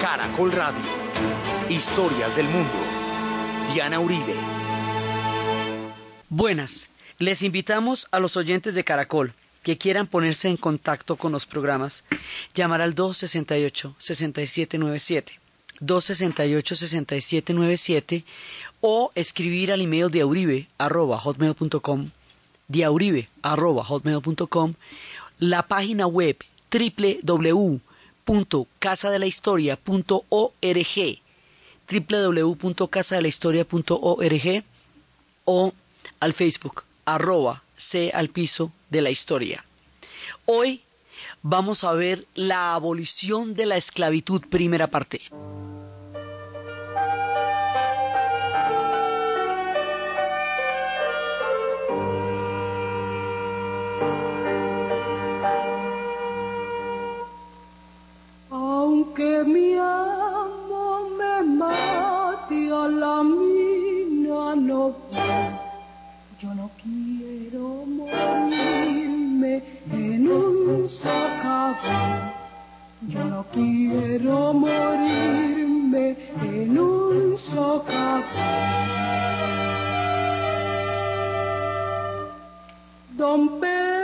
Caracol Radio. Historias del mundo. Diana Uribe. Buenas. Les invitamos a los oyentes de Caracol que quieran ponerse en contacto con los programas, llamar al 268-6797, 268-6797 o escribir al email de auribe arroba hotmail.com, hotmail.com, la página web www.casadelahistoria.org, www.casadelahistoria.org o al Facebook arroba C al piso de la historia. Hoy vamos a ver la abolición de la esclavitud, primera parte. Aunque mi amo me mate a la mina, no, yo no quiero morirme en un socavón. Yo no quiero morirme en un socavón. Don Pedro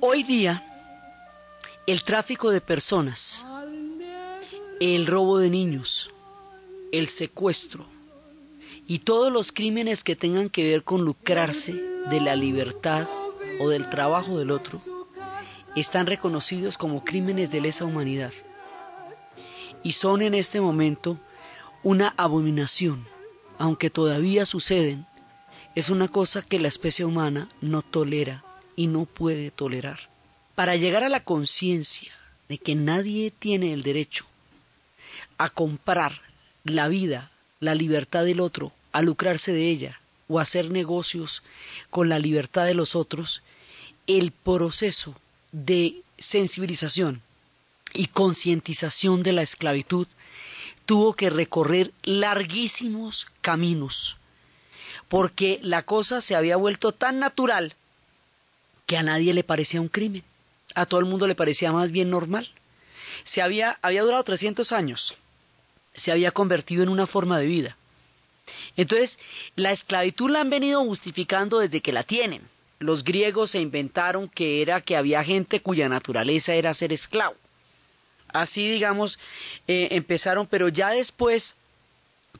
Hoy día, el tráfico de personas, el robo de niños, el secuestro y todos los crímenes que tengan que ver con lucrarse de la libertad o del trabajo del otro están reconocidos como crímenes de lesa humanidad. Y son en este momento una abominación, aunque todavía suceden, es una cosa que la especie humana no tolera y no puede tolerar. Para llegar a la conciencia de que nadie tiene el derecho a comprar la vida, la libertad del otro, a lucrarse de ella o a hacer negocios con la libertad de los otros, el proceso de sensibilización y concientización de la esclavitud tuvo que recorrer larguísimos caminos, porque la cosa se había vuelto tan natural que a nadie le parecía un crimen, a todo el mundo le parecía más bien normal. Se había, había durado 300 años, se había convertido en una forma de vida. Entonces, la esclavitud la han venido justificando desde que la tienen. Los griegos se inventaron que era que había gente cuya naturaleza era ser esclavo. Así, digamos, eh, empezaron, pero ya después,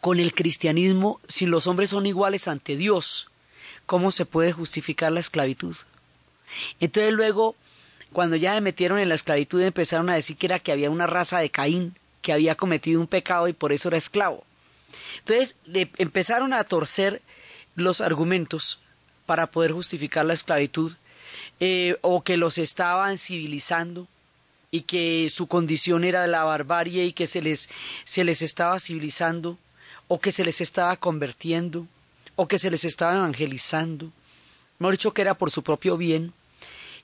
con el cristianismo, si los hombres son iguales ante Dios, ¿cómo se puede justificar la esclavitud? Entonces luego, cuando ya me metieron en la esclavitud, empezaron a decir que era que había una raza de Caín que había cometido un pecado y por eso era esclavo. Entonces empezaron a torcer los argumentos para poder justificar la esclavitud eh, o que los estaban civilizando y que su condición era la barbarie y que se les, se les estaba civilizando o que se les estaba convirtiendo o que se les estaba evangelizando mejor dicho que era por su propio bien,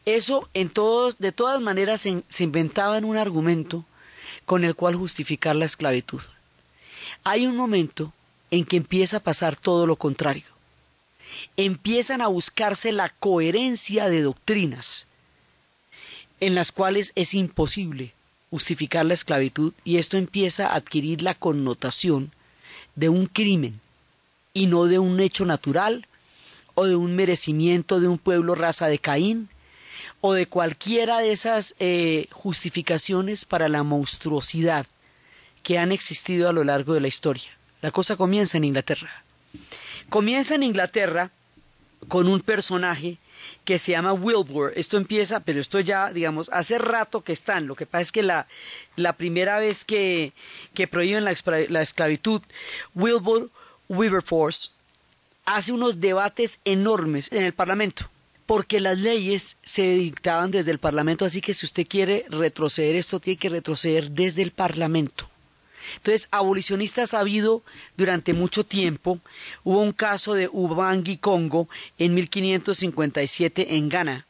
eso en todos, de todas maneras se, se inventaba en un argumento con el cual justificar la esclavitud. Hay un momento en que empieza a pasar todo lo contrario. Empiezan a buscarse la coherencia de doctrinas en las cuales es imposible justificar la esclavitud y esto empieza a adquirir la connotación de un crimen y no de un hecho natural o de un merecimiento de un pueblo raza de Caín o de cualquiera de esas eh, justificaciones para la monstruosidad que han existido a lo largo de la historia. La cosa comienza en Inglaterra. Comienza en Inglaterra con un personaje que se llama Wilbur. Esto empieza, pero esto ya, digamos, hace rato que están. Lo que pasa es que la, la primera vez que, que prohíben la, la esclavitud, Wilbur Wilberforce hace unos debates enormes en el Parlamento porque las leyes se dictaban desde el Parlamento, así que si usted quiere retroceder esto, tiene que retroceder desde el Parlamento. Entonces, abolicionistas ha habido durante mucho tiempo. Hubo un caso de Ubangi Congo en 1557 en Ghana,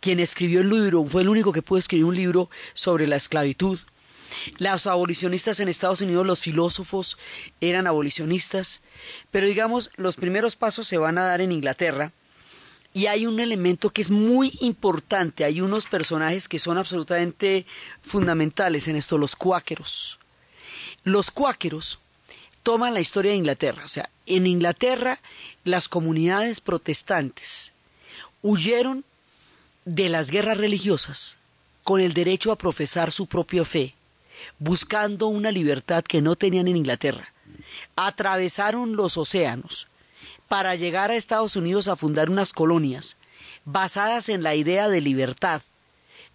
quien escribió el libro, fue el único que pudo escribir un libro sobre la esclavitud. Los abolicionistas en Estados Unidos, los filósofos eran abolicionistas, pero digamos, los primeros pasos se van a dar en Inglaterra y hay un elemento que es muy importante, hay unos personajes que son absolutamente fundamentales en esto, los cuáqueros. Los cuáqueros toman la historia de Inglaterra, o sea, en Inglaterra las comunidades protestantes huyeron de las guerras religiosas con el derecho a profesar su propia fe, buscando una libertad que no tenían en Inglaterra. Atravesaron los océanos, para llegar a Estados Unidos a fundar unas colonias basadas en la idea de libertad,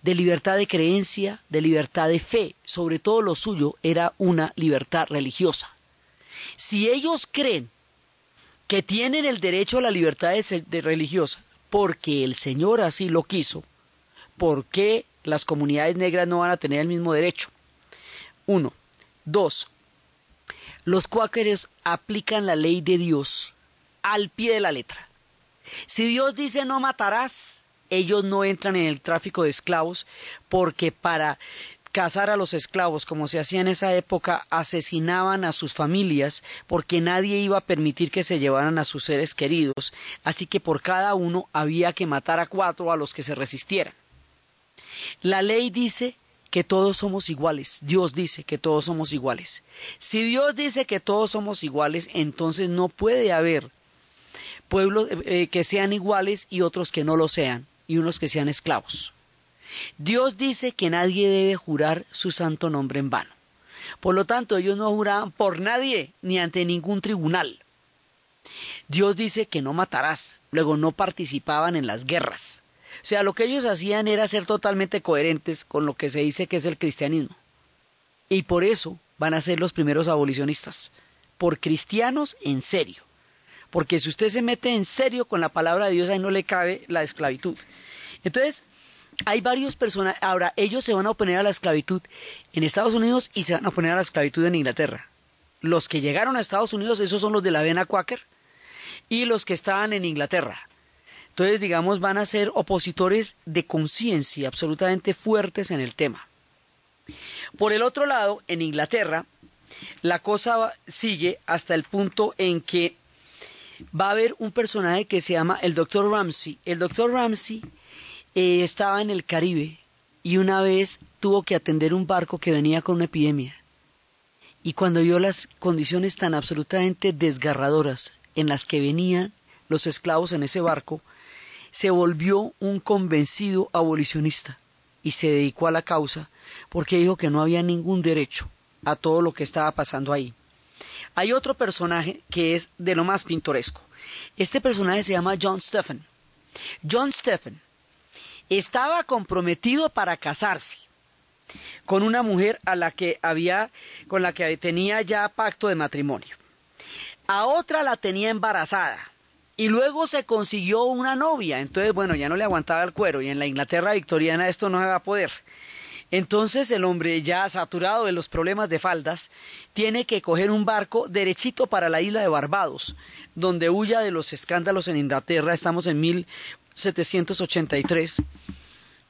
de libertad de creencia, de libertad de fe, sobre todo lo suyo era una libertad religiosa. Si ellos creen que tienen el derecho a la libertad de, religiosa porque el Señor así lo quiso, ¿por qué las comunidades negras no van a tener el mismo derecho? Uno. Dos. Los cuáqueros aplican la ley de Dios al pie de la letra. Si Dios dice no matarás, ellos no entran en el tráfico de esclavos porque para cazar a los esclavos, como se hacía en esa época, asesinaban a sus familias porque nadie iba a permitir que se llevaran a sus seres queridos, así que por cada uno había que matar a cuatro a los que se resistieran. La ley dice que todos somos iguales, Dios dice que todos somos iguales. Si Dios dice que todos somos iguales, entonces no puede haber pueblos eh, eh, que sean iguales y otros que no lo sean, y unos que sean esclavos. Dios dice que nadie debe jurar su santo nombre en vano. Por lo tanto, ellos no juraban por nadie ni ante ningún tribunal. Dios dice que no matarás, luego no participaban en las guerras. O sea, lo que ellos hacían era ser totalmente coherentes con lo que se dice que es el cristianismo. Y por eso van a ser los primeros abolicionistas, por cristianos en serio. Porque si usted se mete en serio con la palabra de Dios, ahí no le cabe la esclavitud. Entonces, hay varios personajes. Ahora, ellos se van a oponer a la esclavitud en Estados Unidos y se van a oponer a la esclavitud en Inglaterra. Los que llegaron a Estados Unidos, esos son los de la vena Quaker, y los que estaban en Inglaterra. Entonces, digamos, van a ser opositores de conciencia absolutamente fuertes en el tema. Por el otro lado, en Inglaterra, la cosa sigue hasta el punto en que va a haber un personaje que se llama el Dr. Ramsey. El Dr. Ramsey eh, estaba en el Caribe y una vez tuvo que atender un barco que venía con una epidemia. Y cuando vio las condiciones tan absolutamente desgarradoras en las que venían los esclavos en ese barco, se volvió un convencido abolicionista y se dedicó a la causa porque dijo que no había ningún derecho a todo lo que estaba pasando ahí. Hay otro personaje que es de lo más pintoresco. Este personaje se llama John Stephen. John Stephen estaba comprometido para casarse con una mujer a la que había con la que tenía ya pacto de matrimonio. A otra la tenía embarazada y luego se consiguió una novia. Entonces, bueno, ya no le aguantaba el cuero y en la Inglaterra victoriana esto no se va a poder. Entonces el hombre, ya saturado de los problemas de faldas, tiene que coger un barco derechito para la isla de Barbados, donde huya de los escándalos en Inglaterra. Estamos en 1783.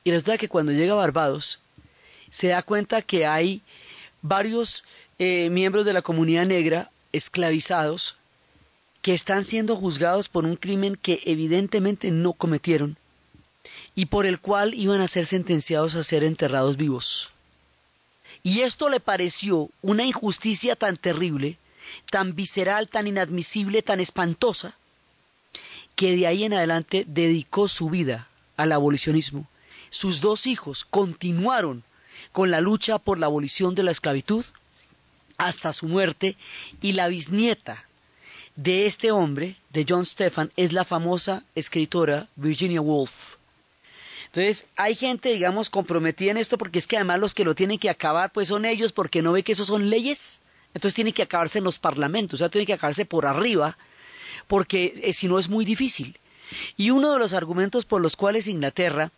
Y resulta que cuando llega a Barbados, se da cuenta que hay varios eh, miembros de la comunidad negra esclavizados que están siendo juzgados por un crimen que evidentemente no cometieron y por el cual iban a ser sentenciados a ser enterrados vivos. Y esto le pareció una injusticia tan terrible, tan visceral, tan inadmisible, tan espantosa, que de ahí en adelante dedicó su vida al abolicionismo. Sus dos hijos continuaron con la lucha por la abolición de la esclavitud hasta su muerte y la bisnieta de este hombre, de John Stephan, es la famosa escritora Virginia Woolf. Entonces, hay gente, digamos, comprometida en esto porque es que además los que lo tienen que acabar, pues son ellos porque no ve que eso son leyes. Entonces tiene que acabarse en los parlamentos, o sea, tiene que acabarse por arriba, porque eh, si no es muy difícil. Y uno de los argumentos por los cuales Inglaterra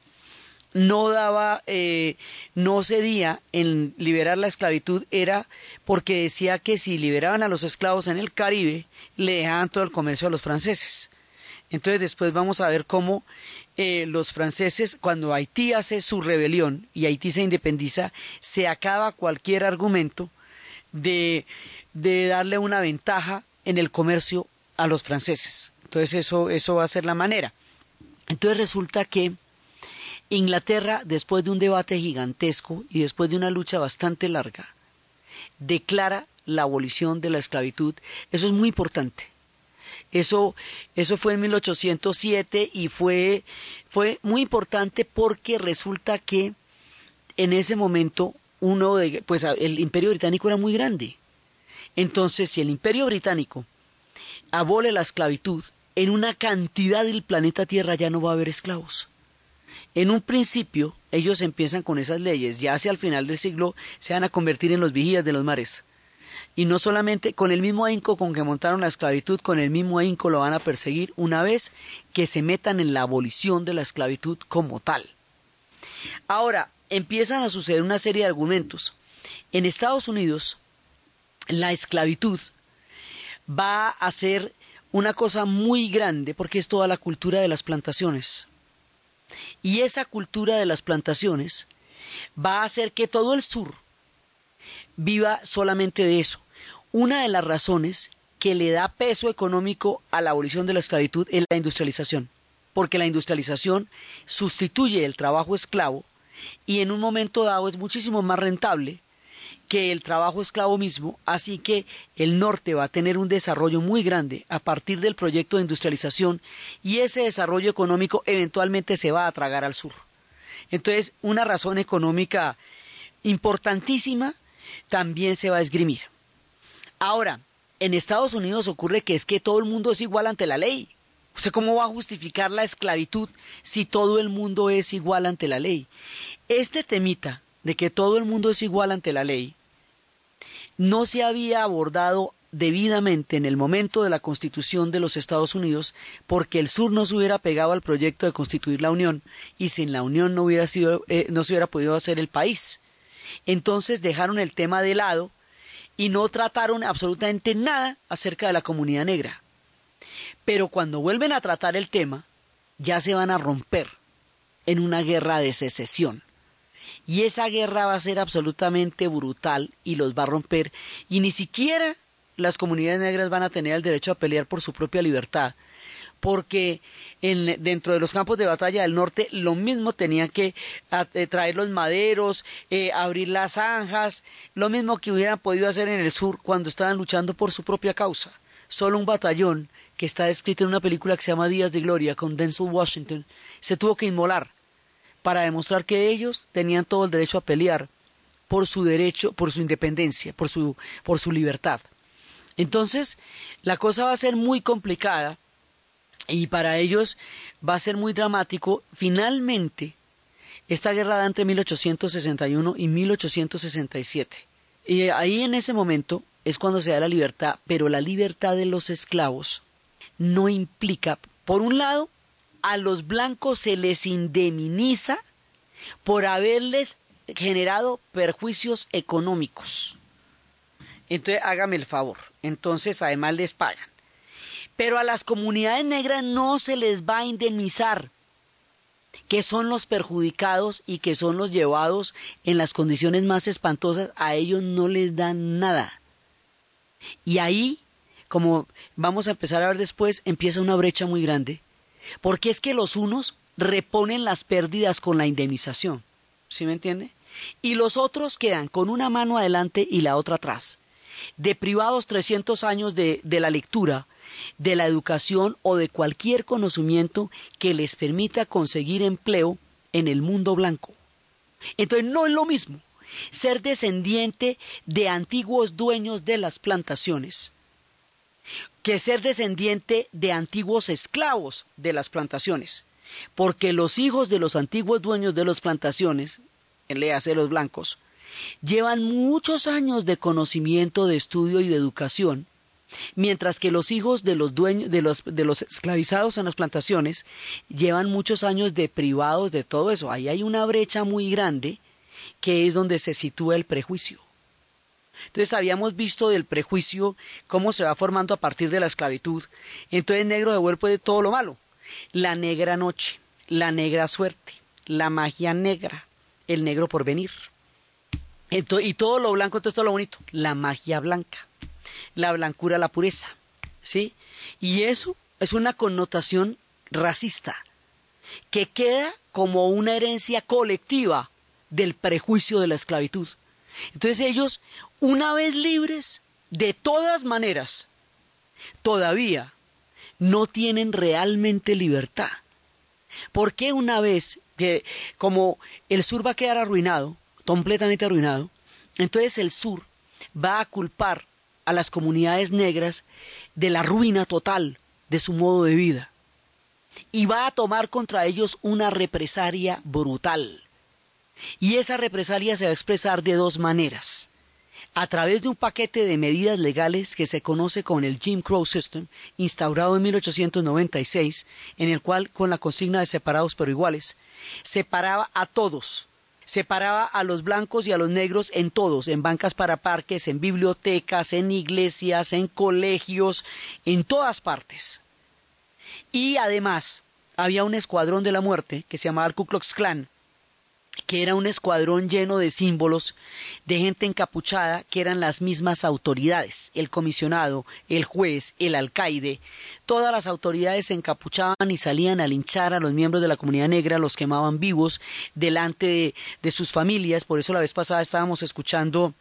no daba, eh, no cedía en liberar la esclavitud era porque decía que si liberaban a los esclavos en el Caribe, le dejaban todo el comercio a los franceses. Entonces después vamos a ver cómo eh, los franceses, cuando Haití hace su rebelión y Haití se independiza, se acaba cualquier argumento de, de darle una ventaja en el comercio a los franceses. Entonces eso, eso va a ser la manera. Entonces resulta que Inglaterra, después de un debate gigantesco y después de una lucha bastante larga, declara la abolición de la esclavitud. Eso es muy importante. Eso, eso fue en 1807 y fue, fue muy importante porque resulta que en ese momento uno de, pues el imperio británico era muy grande. Entonces, si el imperio británico abole la esclavitud, en una cantidad del planeta Tierra ya no va a haber esclavos. En un principio, ellos empiezan con esas leyes, ya hacia el final del siglo se van a convertir en los vigías de los mares. Y no solamente con el mismo ahínco con que montaron la esclavitud, con el mismo ahínco lo van a perseguir una vez que se metan en la abolición de la esclavitud como tal. Ahora, empiezan a suceder una serie de argumentos. En Estados Unidos, la esclavitud va a ser una cosa muy grande porque es toda la cultura de las plantaciones. Y esa cultura de las plantaciones va a hacer que todo el sur viva solamente de eso. Una de las razones que le da peso económico a la abolición de la esclavitud es la industrialización, porque la industrialización sustituye el trabajo esclavo y en un momento dado es muchísimo más rentable que el trabajo esclavo mismo, así que el norte va a tener un desarrollo muy grande a partir del proyecto de industrialización y ese desarrollo económico eventualmente se va a tragar al sur. Entonces, una razón económica importantísima también se va a esgrimir. Ahora, en Estados Unidos ocurre que es que todo el mundo es igual ante la ley. ¿Usted cómo va a justificar la esclavitud si todo el mundo es igual ante la ley? Este temita de que todo el mundo es igual ante la ley no se había abordado debidamente en el momento de la constitución de los Estados Unidos porque el sur no se hubiera pegado al proyecto de constituir la Unión y sin la Unión no hubiera sido eh, no se hubiera podido hacer el país. Entonces dejaron el tema de lado y no trataron absolutamente nada acerca de la comunidad negra. Pero cuando vuelven a tratar el tema, ya se van a romper en una guerra de secesión. Y esa guerra va a ser absolutamente brutal y los va a romper. Y ni siquiera las comunidades negras van a tener el derecho a pelear por su propia libertad. Porque en, dentro de los campos de batalla del norte lo mismo tenían que eh, traer los maderos, eh, abrir las zanjas, lo mismo que hubieran podido hacer en el sur cuando estaban luchando por su propia causa. Solo un batallón que está descrito en una película que se llama Días de Gloria con Denzel Washington se tuvo que inmolar para demostrar que ellos tenían todo el derecho a pelear por su derecho, por su independencia, por su, por su libertad. Entonces, la cosa va a ser muy complicada y para ellos va a ser muy dramático. Finalmente, esta guerra da entre 1861 y 1867. Y ahí en ese momento es cuando se da la libertad, pero la libertad de los esclavos no implica, por un lado, a los blancos se les indemniza por haberles generado perjuicios económicos. Entonces, hágame el favor. Entonces, además les pagan. Pero a las comunidades negras no se les va a indemnizar, que son los perjudicados y que son los llevados en las condiciones más espantosas, a ellos no les dan nada. Y ahí, como vamos a empezar a ver después, empieza una brecha muy grande, porque es que los unos reponen las pérdidas con la indemnización, ¿sí me entiende? Y los otros quedan con una mano adelante y la otra atrás de privados 300 años de, de la lectura, de la educación o de cualquier conocimiento que les permita conseguir empleo en el mundo blanco. Entonces no es lo mismo ser descendiente de antiguos dueños de las plantaciones que ser descendiente de antiguos esclavos de las plantaciones, porque los hijos de los antiguos dueños de las plantaciones, en léase los blancos, llevan muchos años de conocimiento, de estudio y de educación, mientras que los hijos de los dueños de los, de los esclavizados en las plantaciones llevan muchos años de privados de todo eso. Ahí hay una brecha muy grande que es donde se sitúa el prejuicio. Entonces habíamos visto del prejuicio cómo se va formando a partir de la esclavitud. Entonces negro devuelve de todo lo malo. La negra noche, la negra suerte, la magia negra, el negro por venir y todo lo blanco, entonces todo lo bonito. La magia blanca, la blancura, la pureza. ¿Sí? Y eso es una connotación racista que queda como una herencia colectiva del prejuicio de la esclavitud. Entonces ellos, una vez libres, de todas maneras, todavía no tienen realmente libertad. Porque una vez que, como el sur va a quedar arruinado, completamente arruinado, entonces el sur va a culpar a las comunidades negras de la ruina total de su modo de vida y va a tomar contra ellos una represalia brutal. Y esa represalia se va a expresar de dos maneras. A través de un paquete de medidas legales que se conoce como el Jim Crow System, instaurado en 1896, en el cual, con la consigna de separados pero iguales, separaba a todos separaba a los blancos y a los negros en todos, en bancas para parques, en bibliotecas, en iglesias, en colegios, en todas partes. Y además había un escuadrón de la muerte que se llamaba el Ku Klux Klan, que era un escuadrón lleno de símbolos de gente encapuchada que eran las mismas autoridades, el comisionado, el juez, el alcaide, todas las autoridades se encapuchaban y salían a linchar a los miembros de la comunidad negra, los quemaban vivos delante de, sus familias, por eso la vez pasada estábamos escuchando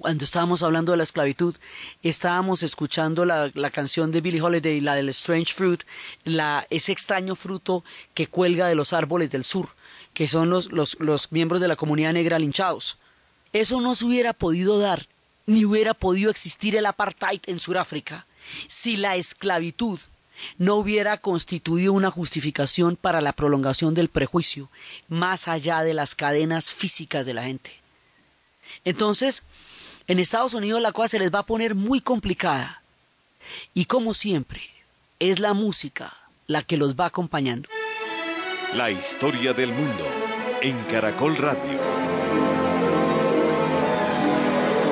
cuando estábamos hablando de la esclavitud, estábamos escuchando la, canción de Billie Holiday, la del Strange Fruit, la, ese extraño fruto que cuelga de los árboles del sur que son los, los, miembros de la comunidad negra linchados. Eso no se hubiera podido dar, ni hubiera podido existir el apartheid en Sudáfrica, si la esclavitud no hubiera constituido una justificación para la prolongación del prejuicio, más allá de las cadenas físicas de la gente. Entonces, en Estados Unidos la cosa se les va a poner muy complicada. Y como siempre, es la música la que los va acompañando. La historia del mundo en Caracol Radio.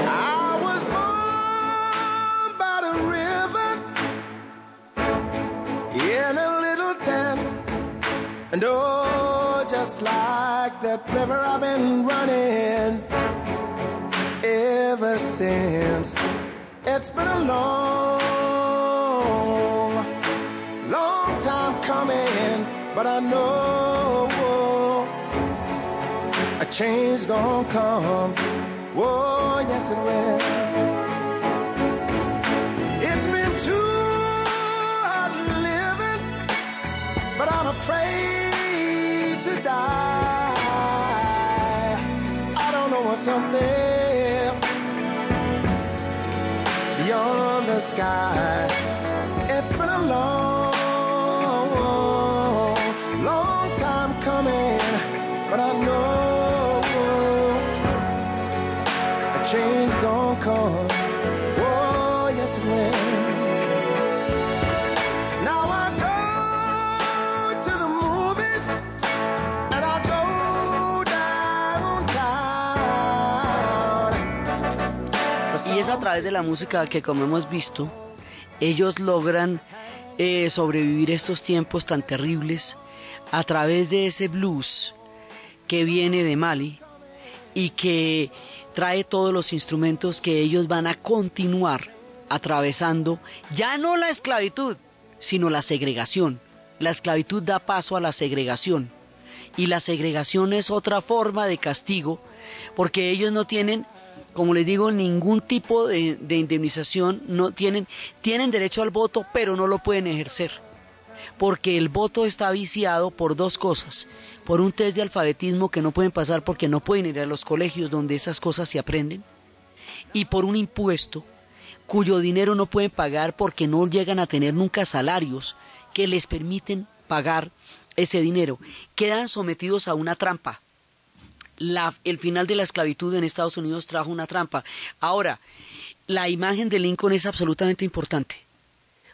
I was born by the river in a little tent. And oh, just like that river, I've been running ever since. It's been a long, But I know a change gonna come. Oh, yes, it will. It's been too hard living, but I'm afraid to die. I don't know what's up there beyond the sky. It's been a long Y es a través de la música que, como hemos visto, ellos logran eh, sobrevivir estos tiempos tan terribles a través de ese blues que viene de Mali y que trae todos los instrumentos que ellos van a continuar atravesando, ya no la esclavitud, sino la segregación. La esclavitud da paso a la segregación y la segregación es otra forma de castigo porque ellos no tienen, como les digo, ningún tipo de, indemnización, no tienen, tienen derecho al voto, pero no lo pueden ejercer porque el voto está viciado por dos cosas. Por un test de alfabetismo que no pueden pasar porque no pueden ir a los colegios donde esas cosas se aprenden. Y por un impuesto cuyo dinero no pueden pagar porque no llegan a tener nunca salarios que les permiten pagar ese dinero. Quedan sometidos a una trampa. el final de la esclavitud en Estados Unidos trajo una trampa. Ahora, la imagen de Lincoln es absolutamente importante,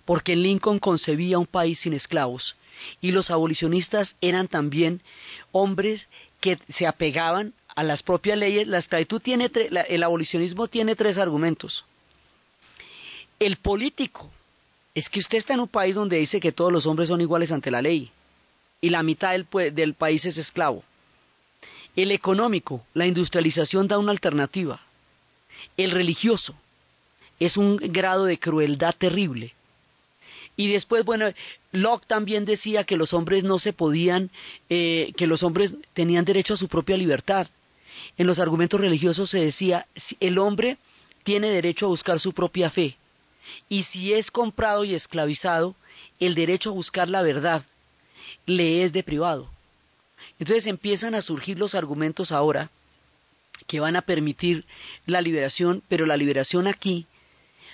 porque Lincoln concebía un país sin esclavos y los abolicionistas eran también hombres que se apegaban a las propias leyes. La esclavitud tiene, el abolicionismo tiene tres argumentos. El político es que usted está en un país donde dice que todos los hombres son iguales ante la ley y la mitad del, del país es esclavo. El económico, la industrialización da una alternativa. El religioso es un grado de crueldad terrible. Y después, bueno, Locke también decía que los hombres no se podían, eh, que los hombres tenían derecho a su propia libertad. En los argumentos religiosos se decía, el hombre tiene derecho a buscar su propia fe y si es comprado y esclavizado, el derecho a buscar la verdad le es de privado. Entonces empiezan a surgir los argumentos ahora que van a permitir la liberación, pero la liberación aquí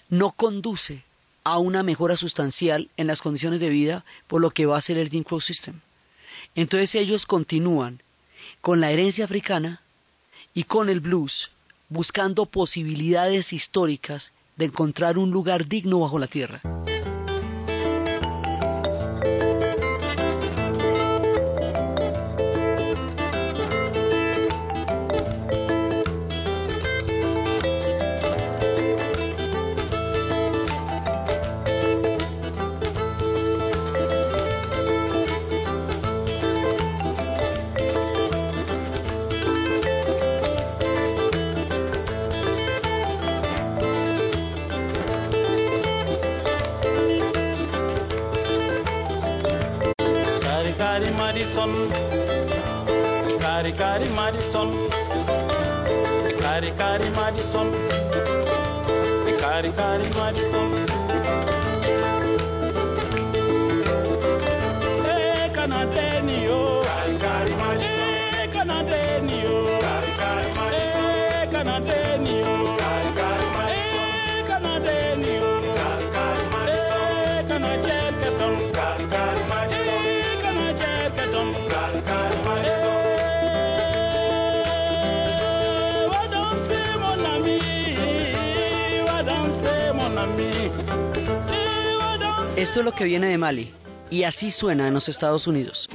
no conduce a una mejora sustancial en las condiciones de vida por lo que va a ser el Jim Crow System. Entonces ellos continúan con la herencia africana y con el blues, buscando posibilidades históricas de encontrar un lugar digno bajo la tierra. Esto es lo que viene de Mali y así suena en los Estados Unidos.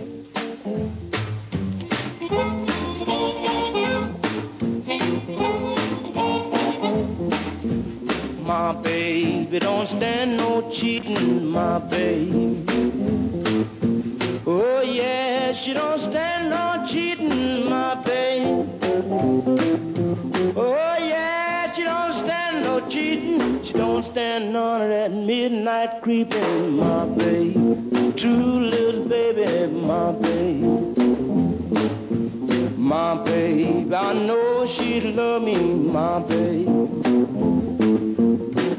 Don't stand none of that midnight creeping, my baby. True little baby, my baby. My baby, I know she'd love me, my baby.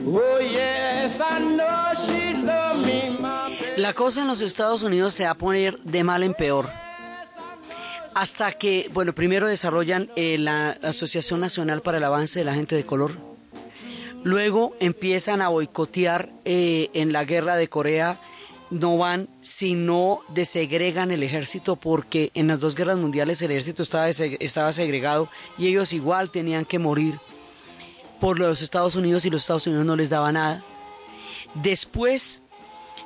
Oh yes, I know she'd love me, my baby. La cosa en los Estados Unidos se va a poner de mal en peor hasta que, bueno, primero desarrollan eh, la Asociación Nacional para el Avance de la Gente de Color, Luego empiezan a boicotear eh, en la guerra de Corea, no van si no desegregan el ejército porque en las dos guerras mundiales el ejército estaba, estaba segregado y ellos igual tenían que morir por los Estados Unidos y los Estados Unidos no les daba nada. Después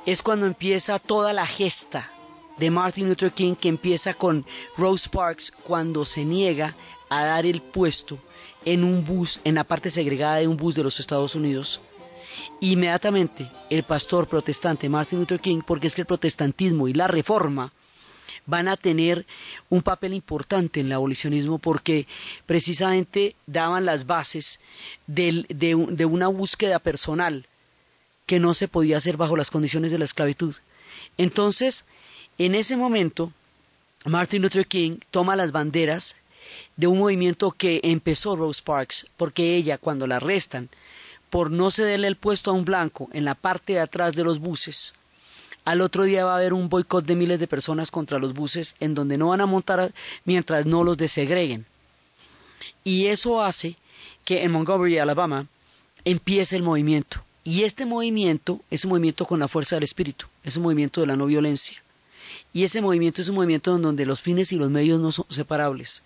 es cuando empieza toda la gesta de Martin Luther King que empieza con Rose Parks cuando se niega a dar el puesto en un bus, en la parte segregada de un bus de los Estados Unidos. Inmediatamente el pastor protestante Martin Luther King, porque es que el protestantismo y la reforma van a tener un papel importante en el abolicionismo porque precisamente daban las bases de, de una búsqueda personal que no se podía hacer bajo las condiciones de la esclavitud. Entonces, en ese momento, Martin Luther King toma las banderas de un movimiento que empezó Rose Parks, porque ella, cuando la arrestan por no cederle el puesto a un blanco en la parte de atrás de los buses, al otro día va a haber un boicot de miles de personas contra los buses en donde no van a montar mientras no los desegreguen. Y eso hace que en Montgomery, Alabama, empiece el movimiento. Y este movimiento es un movimiento con la fuerza del espíritu, es un movimiento de la no violencia. Y ese movimiento es un movimiento en donde los fines y los medios no son separables.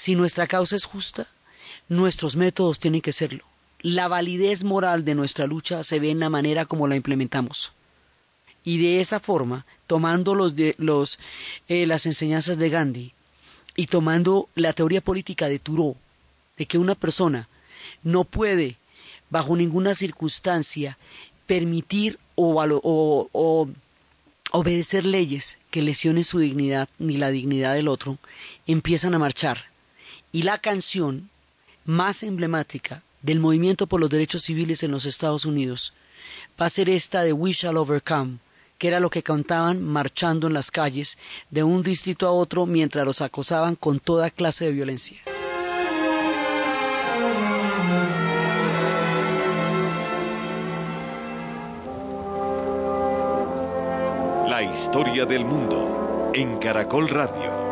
Si nuestra causa es justa, nuestros métodos tienen que serlo. La validez moral de nuestra lucha se ve en la manera como la implementamos. Y de esa forma, tomando los de, los, eh, las enseñanzas de Gandhi y tomando la teoría política de Thoreau, de que una persona no puede, bajo ninguna circunstancia, permitir o obedecer leyes que lesionen su dignidad ni la dignidad del otro, empiezan a marchar. Y la canción más emblemática del movimiento por los derechos civiles en los Estados Unidos va a ser esta de We Shall Overcome, que era lo que cantaban marchando en las calles de un distrito a otro mientras los acosaban con toda clase de violencia. La historia del mundo en Caracol Radio.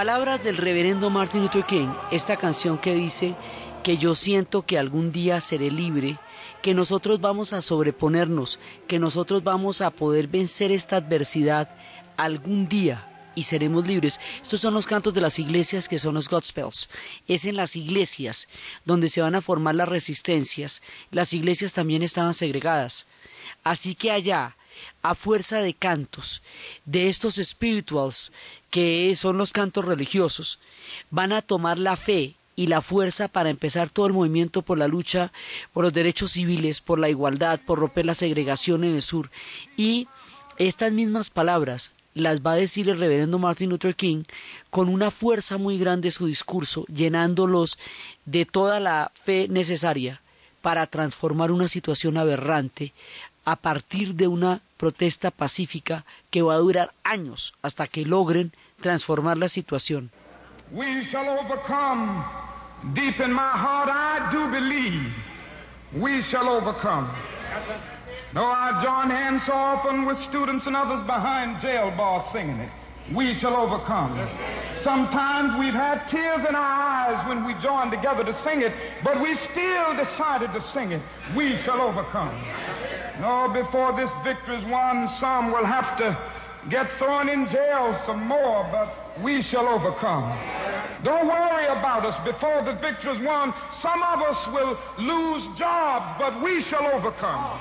Palabras del reverendo Martin Luther King, esta canción que dice que yo siento que algún día seré libre, que nosotros vamos a sobreponernos, que nosotros vamos a poder vencer esta adversidad algún día y seremos libres. Estos son los cantos de las iglesias que son los Godspells. Es en las iglesias donde se van a formar las resistencias. Las iglesias también estaban segregadas. Así que allá, a fuerza de cantos, de estos spirituals, que son los cantos religiosos, van a tomar la fe y la fuerza para empezar todo el movimiento por la lucha por los derechos civiles, por la igualdad, por romper la segregación en el sur. Y estas mismas palabras las va a decir el reverendo Martin Luther King con una fuerza muy grande su discurso, llenándolos de toda la fe necesaria para transformar una situación aberrante a partir de una protesta pacífica que va a durar años hasta que logren transformar la situación. We shall overcome. Deep in my heart, I do believe we shall overcome. No, I join hands so often with students and others behind jail bars singing it. We shall overcome. Sometimes we've had tears in our eyes when we joined together to sing it, but we still decided to sing it. We shall overcome. No, before this victory is won, some will have to get thrown in jail some more, but we shall overcome. Don't worry about us. Before the victory is won, some of us will lose jobs, but we shall overcome.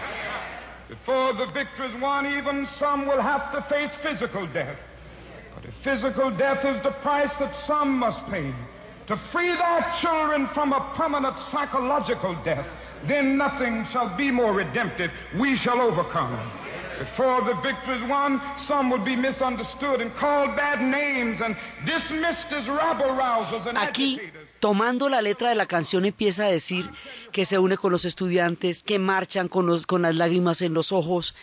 Before the victory is won, even some will have to face physical death. But if physical death is the price that some must pay to free their children from a permanent psychological death, then nothing shall be more redemptive. We shall overcome. Before the victory is won, some will be misunderstood and called bad names and dismissed as rabble rousers and Aquí, agitators. tomando la letra de la canción, empieza a decir que se une con los estudiantes, que marchan con, los- con las lágrimas en los ojos,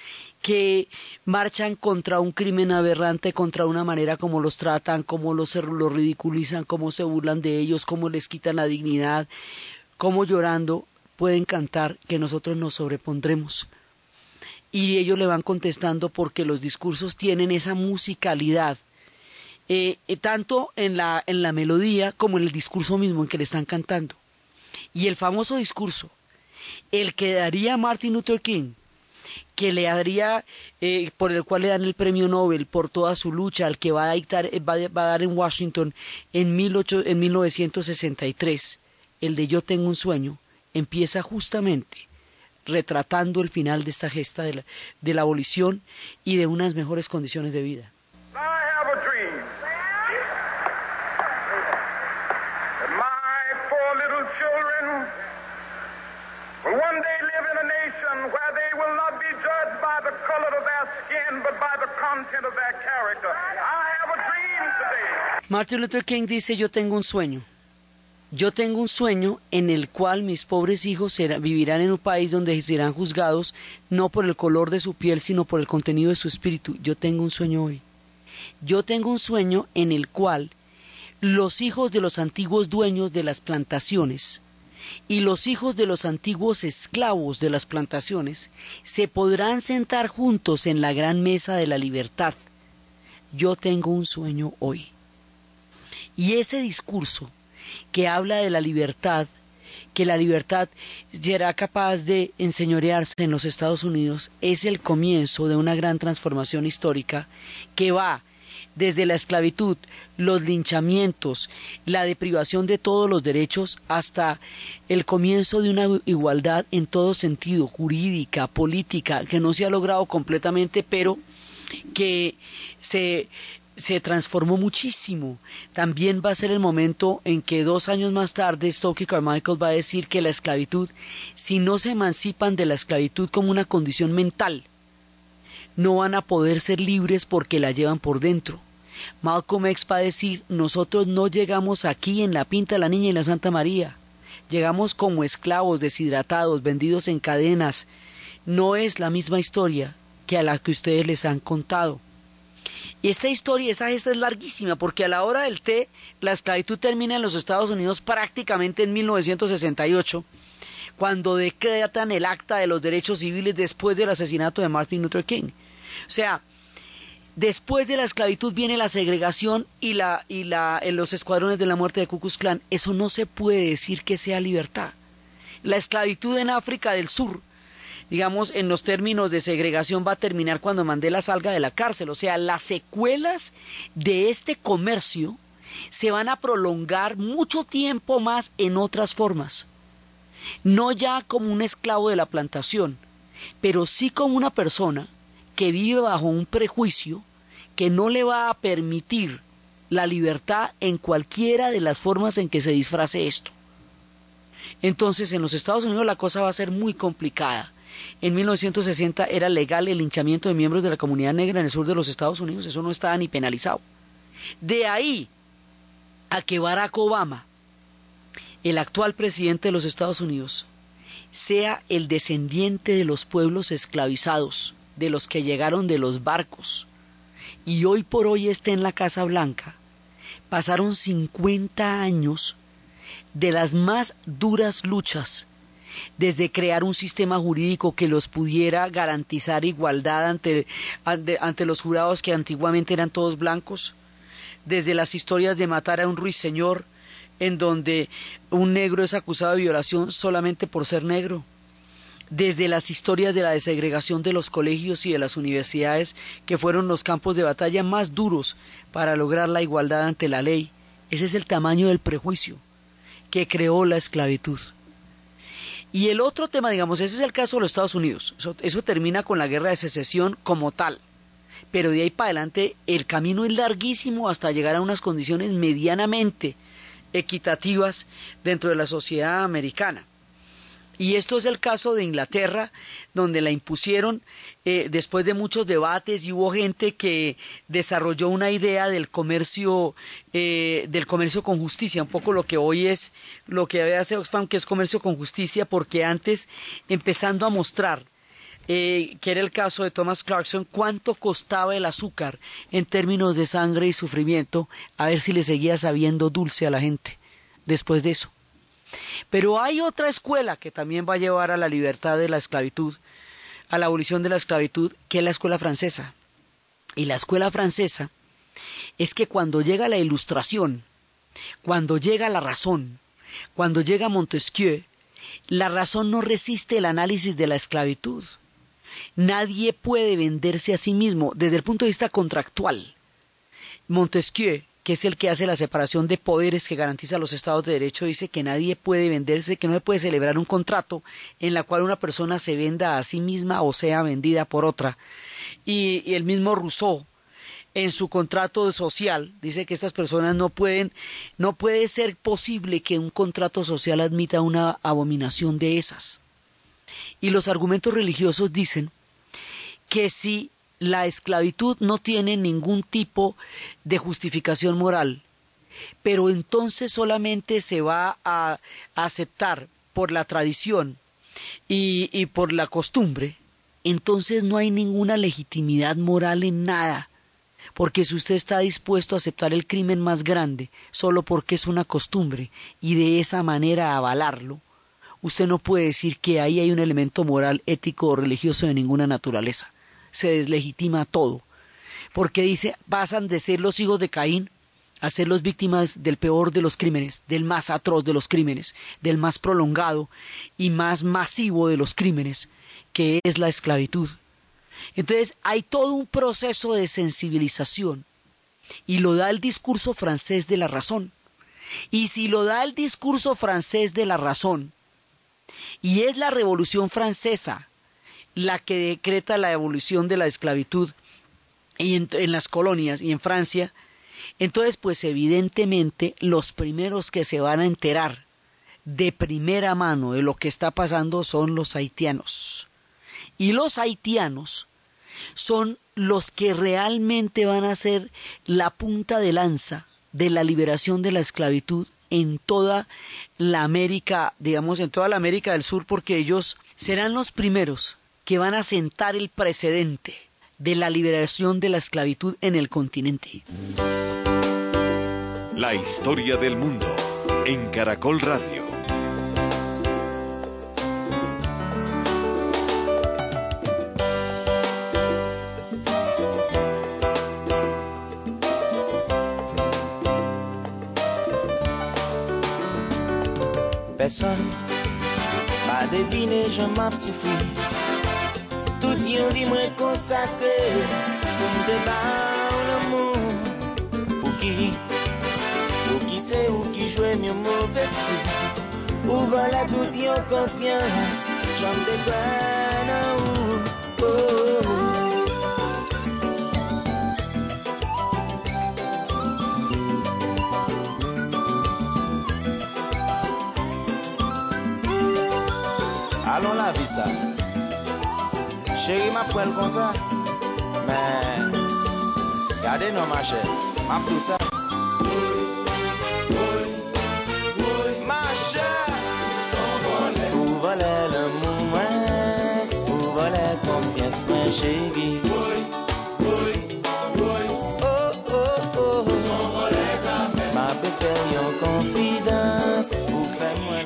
que marchan contra un crimen aberrante, contra una manera como los tratan, cómo los, los ridiculizan, cómo se burlan de ellos, cómo les quitan la dignidad, cómo llorando pueden cantar que nosotros nos sobrepondremos y ellos le van contestando porque los discursos tienen esa musicalidad, eh, eh, tanto en la, en la melodía como en el discurso mismo en que le están cantando. Y el famoso discurso, el que daría Martin Luther King, que le daría, eh, por el cual le dan el premio Nobel por toda su lucha, al que va a, dictar, va, va a dar en Washington en, 18 en 1963, el de Yo tengo un sueño, empieza justamente retratando el final de esta gesta de la, de la abolición y de unas mejores condiciones de vida. Martin Luther King dice, yo tengo un sueño. Yo tengo un sueño en el cual mis pobres hijos vivirán en un país donde serán juzgados no por el color de su piel, sino por el contenido de su espíritu. Yo tengo un sueño hoy. Yo tengo un sueño en el cual los hijos de los antiguos dueños de las plantaciones y los hijos de los antiguos esclavos de las plantaciones se podrán sentar juntos en la gran mesa de la libertad. Yo tengo un sueño hoy. Y ese discurso que habla de la libertad, que la libertad será capaz de enseñorearse en los Estados Unidos, es el comienzo de una gran transformación histórica que va desde la esclavitud, los linchamientos, la deprivación de todos los derechos, hasta el comienzo de una igualdad en todo sentido, jurídica, política, que no se ha logrado completamente, pero que se, se transformó muchísimo. También va a ser el momento en que dos años más tarde Stokely Carmichael va a decir que la esclavitud, si no se emancipan de la esclavitud como una condición mental, no van a poder ser libres porque la llevan por dentro. Malcolm X va a decir, nosotros no llegamos aquí en la Pinta de la Niña y la Santa María. Llegamos como esclavos deshidratados, vendidos en cadenas. No es la misma historia que a la que ustedes les han contado. Y esta historia, esa gesta es larguísima, porque a la hora del té, la esclavitud termina en los Estados Unidos prácticamente en 1968, cuando decretan el acta de los derechos civiles después del asesinato de Martin Luther King. O sea, después de la esclavitud viene la segregación y, la, y la, en los escuadrones de la muerte de Ku Klux Klan. Eso no se puede decir que sea libertad. La esclavitud en África del Sur digamos, en los términos de segregación va a terminar cuando Mandela salga de la cárcel. O sea, las secuelas de este comercio se van a prolongar mucho tiempo más en otras formas. No ya como un esclavo de la plantación, pero sí como una persona que vive bajo un prejuicio que no le va a permitir la libertad en cualquiera de las formas en que se disfrace esto. Entonces, en los Estados Unidos la cosa va a ser muy complicada. En 1960 era legal el linchamiento de miembros de la comunidad negra en el sur de los Estados Unidos, eso no estaba ni penalizado. De ahí a que Barack Obama, el actual presidente de los Estados Unidos, sea el descendiente de los pueblos esclavizados, de los que llegaron de los barcos, y hoy por hoy esté en la Casa Blanca, pasaron 50 años de las más duras luchas, desde crear un sistema jurídico que los pudiera garantizar igualdad ante, ante, los jurados que antiguamente eran todos blancos, desde las historias de matar a un ruiseñor, en donde un negro es acusado de violación solamente por ser negro, desde las historias de la desegregación de los colegios y de las universidades, que fueron los campos de batalla más duros para lograr la igualdad ante la ley. Ese es el tamaño del prejuicio que creó la esclavitud. Y el otro tema, digamos, ese es el caso de los Estados Unidos. Eso, termina con la guerra de secesión como tal. Pero de ahí para adelante el camino es larguísimo hasta llegar a unas condiciones medianamente equitativas dentro de la sociedad americana. Y esto es el caso de Inglaterra, donde la impusieron eh, después de muchos debates y hubo gente que desarrolló una idea del comercio, eh, del comercio con justicia, un poco lo que hoy es lo que hace Oxfam, que es comercio con justicia, porque antes, empezando a mostrar eh, que era el caso de Thomas Clarkson, cuánto costaba el azúcar en términos de sangre y sufrimiento, a ver si le seguía sabiendo dulce a la gente después de eso. Pero hay otra escuela que también va a llevar a la libertad de la esclavitud, a la abolición de la esclavitud, que es la escuela francesa. Y la escuela francesa es que cuando llega la ilustración, cuando llega la razón, cuando llega Montesquieu, la razón no resiste el análisis de la esclavitud. Nadie puede venderse a sí mismo desde el punto de vista contractual. Montesquieu que es el que hace la separación de poderes que garantiza los estados de derecho, dice que nadie puede venderse, que no se puede celebrar un contrato en la cual una persona se venda a sí misma o sea vendida por otra. Y, y el mismo Rousseau, en su contrato social, dice que estas personas no pueden, no puede ser posible que un contrato social admita una abominación de esas. Y los argumentos religiosos dicen que si la esclavitud no tiene ningún tipo de justificación moral, pero entonces solamente se va a aceptar por la tradición y, por la costumbre, entonces no hay ninguna legitimidad moral en nada, porque si usted está dispuesto a aceptar el crimen más grande solo porque es una costumbre y de esa manera avalarlo, usted no puede decir que ahí hay un elemento moral, ético o religioso de ninguna naturaleza se deslegitima todo, porque dice, pasan de ser los hijos de Caín a ser los víctimas del peor de los crímenes, del más atroz de los crímenes, del más prolongado y más masivo de los crímenes, que es la esclavitud. Entonces hay todo un proceso de sensibilización y lo da el discurso francés de la razón. Y si lo da el discurso francés de la razón, y es la Revolución Francesa la que decreta la evolución de la esclavitud y en, en, las colonias y en Francia, entonces pues evidentemente los primeros que se van a enterar de primera mano de lo que está pasando son los haitianos. Y los haitianos son los que realmente van a ser la punta de lanza de la liberación de la esclavitud en toda la América, digamos, en toda la América del Sur, porque ellos serán los primeros que van a sentar el precedente de la liberación de la esclavitud en el continente. La historia del mundo en Caracol Radio. Personne va deviner, je m'en yon di mwen konsakre Pou mte ba ou l'amou Pou ki ou ki jwe mouve Ou tout yon konfians de kwa oh, oh. Allons la vie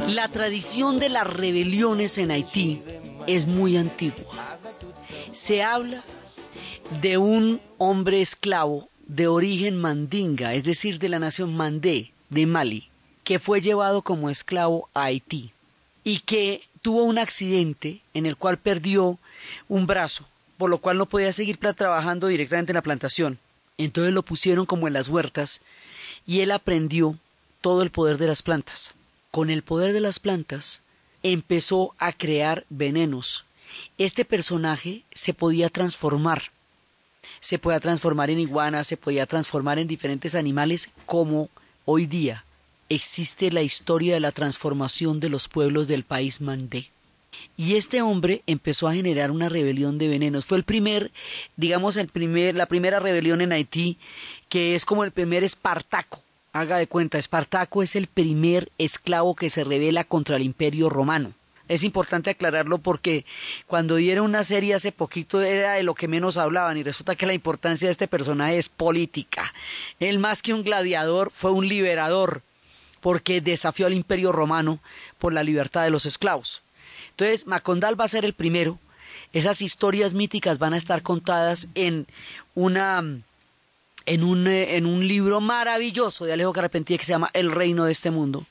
La tradición de las rebeliones en Haití es muy antigua. Se habla de un hombre esclavo de origen mandinga, es decir, de la nación mandé de Mali, que fue llevado como esclavo a Haití y que tuvo un accidente en el cual perdió un brazo, por lo cual no podía seguir trabajando directamente en la plantación. Entonces lo pusieron como en las huertas y él aprendió todo el poder de las plantas. Con el poder de las plantas empezó a crear venenos. Este personaje se podía transformar. Se podía transformar en iguana, se podía transformar en diferentes animales como hoy día existe la historia de la transformación de los pueblos del país mandé. Y este hombre empezó a generar una rebelión de venenos. Fue el primer, digamos, el primer, la primera rebelión en Haití, que es como el primer Espartaco. Haga de cuenta, Espartaco es el primer esclavo que se rebela contra el imperio romano. Es importante aclararlo porque cuando dieron una serie hace poquito era de lo que menos hablaban y resulta que la importancia de este personaje es política. Él más que un gladiador fue un liberador porque desafió al imperio romano por la libertad de los esclavos. Entonces, Macondal va a ser el primero. Esas historias míticas van a estar contadas en una en un, en un libro maravilloso de Alejo Carpentier que se llama El reino de este mundo.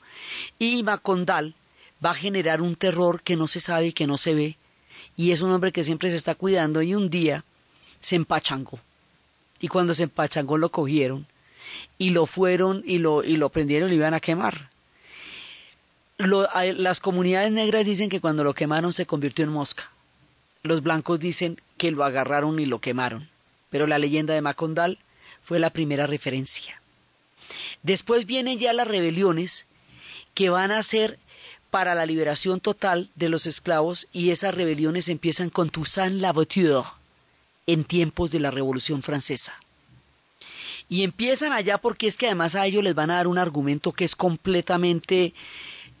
Y Macondal va a generar un terror que no se sabe y que no se ve. Y es un hombre que siempre se está cuidando y un día se empachangó. Y cuando se empachangó lo cogieron y lo fueron y lo, y lo prendieron y lo iban a quemar. Las comunidades negras dicen que cuando lo quemaron se convirtió en mosca. Los blancos dicen que lo agarraron y lo quemaron. Pero la leyenda de Macondal fue la primera referencia. Después vienen ya las rebeliones que van a ser para la liberación total de los esclavos y esas rebeliones empiezan con Toussaint Louverture en tiempos de la Revolución Francesa. Y empiezan allá porque es que además a ellos les van a dar un argumento que es completamente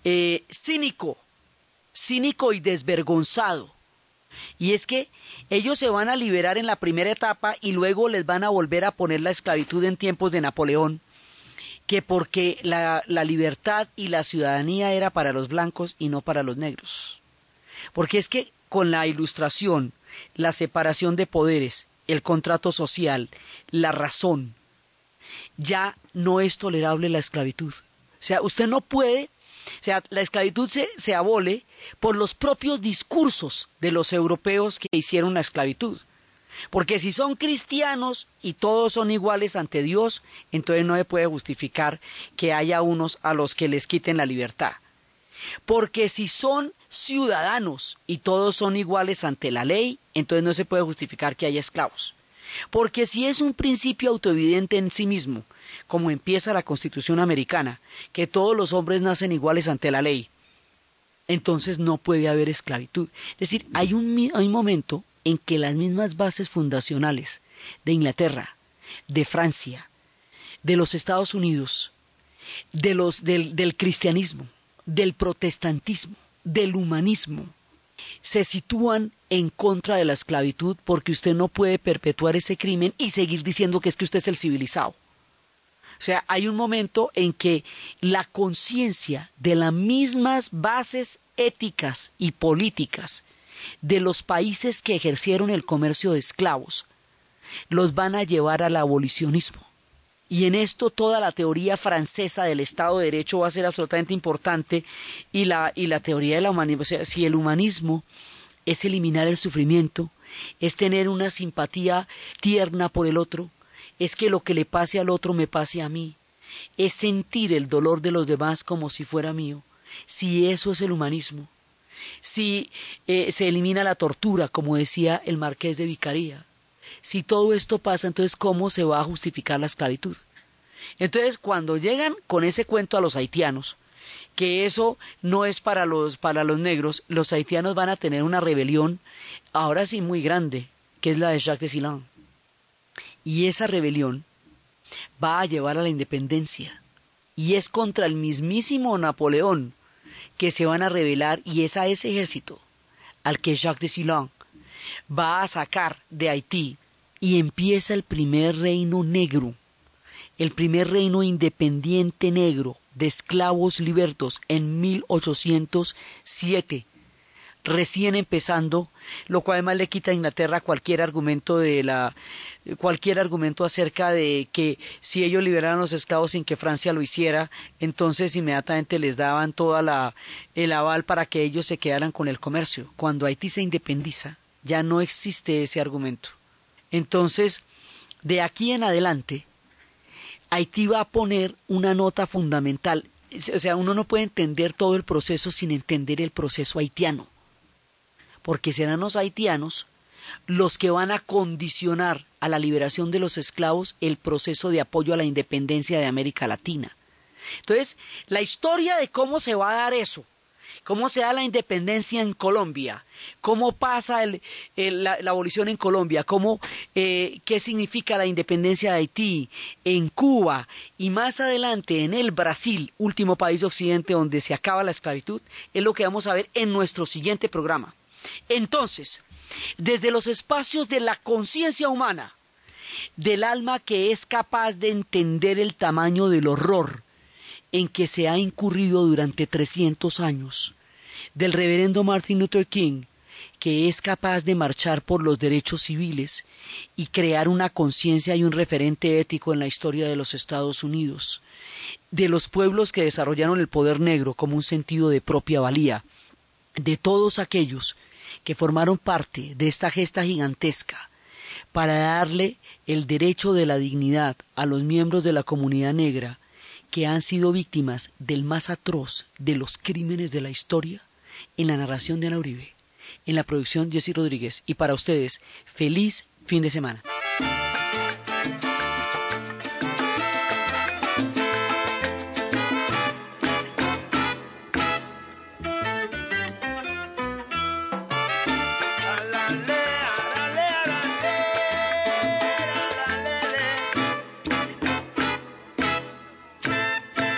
eh, cínico, cínico y desvergonzado. Y es que ellos se van a liberar en la primera etapa y luego les van a volver a poner la esclavitud en tiempos de Napoleón, que porque la, la libertad y la ciudadanía era para los blancos y no para los negros. Porque es que con la ilustración, la separación de poderes, el contrato social, la razón, ya no es tolerable la esclavitud. O sea, usted no puede, o sea, la esclavitud se, se abole por los propios discursos de los europeos que hicieron la esclavitud. Porque si son cristianos y todos son iguales ante Dios, entonces no se puede justificar que haya unos a los que les quiten la libertad. Porque si son ciudadanos y todos son iguales ante la ley, entonces no se puede justificar que haya esclavos. Porque si es un principio autoevidente en sí mismo, como empieza la Constitución americana, que todos los hombres nacen iguales ante la ley, entonces no puede haber esclavitud. Es decir, hay un, hay un momento en que las mismas bases fundacionales de Inglaterra, de Francia, de los Estados Unidos, de los, del, del cristianismo, del protestantismo, del humanismo, se sitúan en contra de la esclavitud porque usted no puede perpetuar ese crimen y seguir diciendo que es que usted es el civilizado. O sea, hay un momento en que la conciencia de las mismas bases éticas y políticas de los países que ejercieron el comercio de esclavos los van a llevar al abolicionismo. Y en esto toda la teoría francesa del Estado de Derecho va a ser absolutamente importante y la, y la teoría de la humanidad. O sea, si el humanismo es eliminar el sufrimiento, es tener una simpatía tierna por el otro, es que lo que le pase al otro me pase a mí, es sentir el dolor de los demás como si fuera mío. Si eso es el humanismo, si eh, se elimina la tortura, como decía el marqués de Vicaría, si todo esto pasa, entonces ¿cómo se va a justificar la esclavitud? Entonces, cuando llegan con ese cuento a los haitianos, que eso no es para los, para los negros, los haitianos van a tener una rebelión, ahora sí muy grande, que es la de Jacques de Silan. Y esa rebelión va a llevar a la independencia. Y es contra el mismísimo Napoleón que se van a rebelar y es a ese ejército al que Jacques de Silan va a sacar de Haití y empieza el primer reino negro, el primer reino independiente negro de esclavos libertos en 1807 recién empezando, lo cual además le quita a Inglaterra cualquier argumento de la cualquier argumento acerca de que si ellos liberaran los esclavos sin que Francia lo hiciera, entonces inmediatamente les daban toda la el aval para que ellos se quedaran con el comercio. Cuando Haití se independiza, ya no existe ese argumento. Entonces, de aquí en adelante, Haití va a poner una nota fundamental. O sea, uno no puede entender todo el proceso sin entender el proceso haitiano porque serán los haitianos los que van a condicionar a la liberación de los esclavos el proceso de apoyo a la independencia de América Latina. Entonces, la historia de cómo se va a dar eso, cómo se da la independencia en Colombia, cómo pasa la, abolición en Colombia, cómo, eh, qué significa la independencia de Haití, en Cuba y más adelante en el Brasil, último país de Occidente donde se acaba la esclavitud, es lo que vamos a ver en nuestro siguiente programa. Entonces, desde los espacios de la conciencia humana, del alma que es capaz de entender el tamaño del horror en que se ha incurrido durante 300 años, del reverendo Martin Luther King, que es capaz de marchar por los derechos civiles y crear una conciencia y un referente ético en la historia de los Estados Unidos, de los pueblos que desarrollaron el poder negro como un sentido de propia valía, de todos aquellos que formaron parte de esta gesta gigantesca para darle el derecho de la dignidad a los miembros de la comunidad negra que han sido víctimas del más atroz de los crímenes de la historia en la narración de Ana Uribe, en la producción Jessy Rodríguez y para ustedes, feliz fin de semana.